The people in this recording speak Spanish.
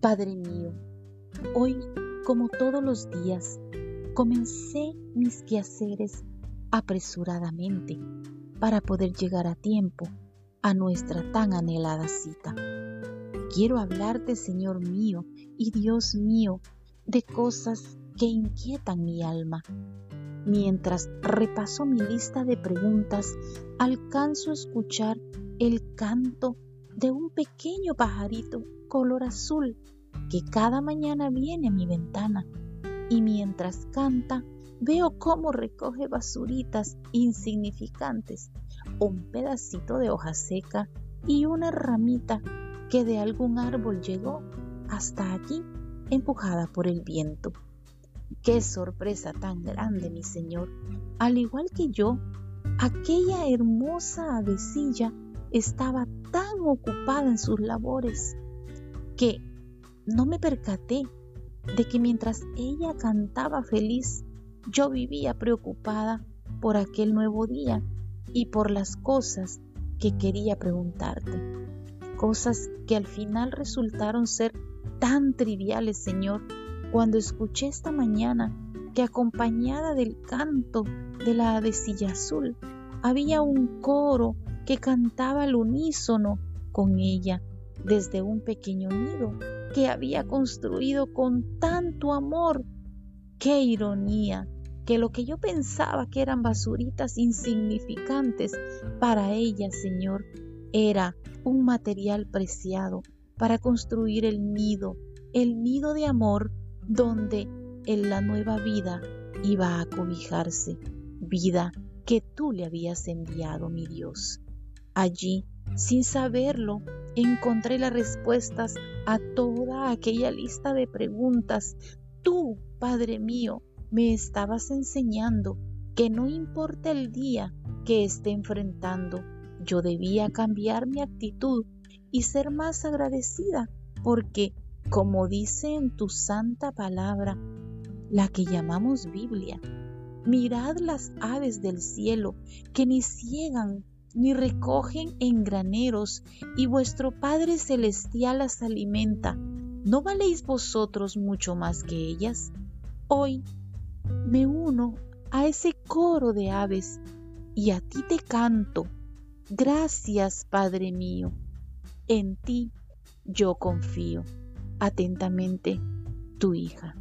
Padre mío, hoy, como todos los días, comencé mis quehaceres apresuradamente para poder llegar a tiempo a nuestra tan anhelada cita. Quiero hablarte, Señor mío y Dios mío, de cosas que inquietan mi alma. Mientras repaso mi lista de preguntas, alcanzo a escuchar el canto de un pequeño pajarito color azul que cada mañana viene a mi ventana y mientras canta veo cómo recoge basuritas insignificantes, un pedacito de hoja seca y una ramita que de algún árbol llegó hasta aquí empujada por el viento. Qué sorpresa tan grande, mi señor. Al igual que yo, aquella hermosa avecilla estaba tan ocupada en sus labores que no me percaté de que mientras ella cantaba feliz, yo vivía preocupada por aquel nuevo día y por las cosas que quería preguntarte. Cosas que al final resultaron ser tan triviales, Señor, cuando escuché esta mañana que acompañada del canto de la avecilla azul, había un coro que cantaba al unísono con ella desde un pequeño nido que había construido con tanto amor. ¡Qué ironía! Que lo que yo pensaba que eran basuritas insignificantes para ella, Señor, era un material preciado para construir el nido, el nido de amor donde en la nueva vida iba a cobijarse, vida que tú le habías enviado, mi Dios. Allí, sin saberlo, encontré las respuestas a toda aquella lista de preguntas. Tú, Padre mío, me estabas enseñando que no importa el día que esté enfrentando, yo debía cambiar mi actitud y ser más agradecida, porque, como dice en tu santa palabra, la que llamamos Biblia, mirad las aves del cielo que ni ciegan ni recogen en graneros, y vuestro Padre Celestial las alimenta. ¿No valéis vosotros mucho más que ellas? Hoy me uno a ese coro de aves y a ti te canto. Gracias, Padre mío. En ti yo confío. Atentamente, tu hija.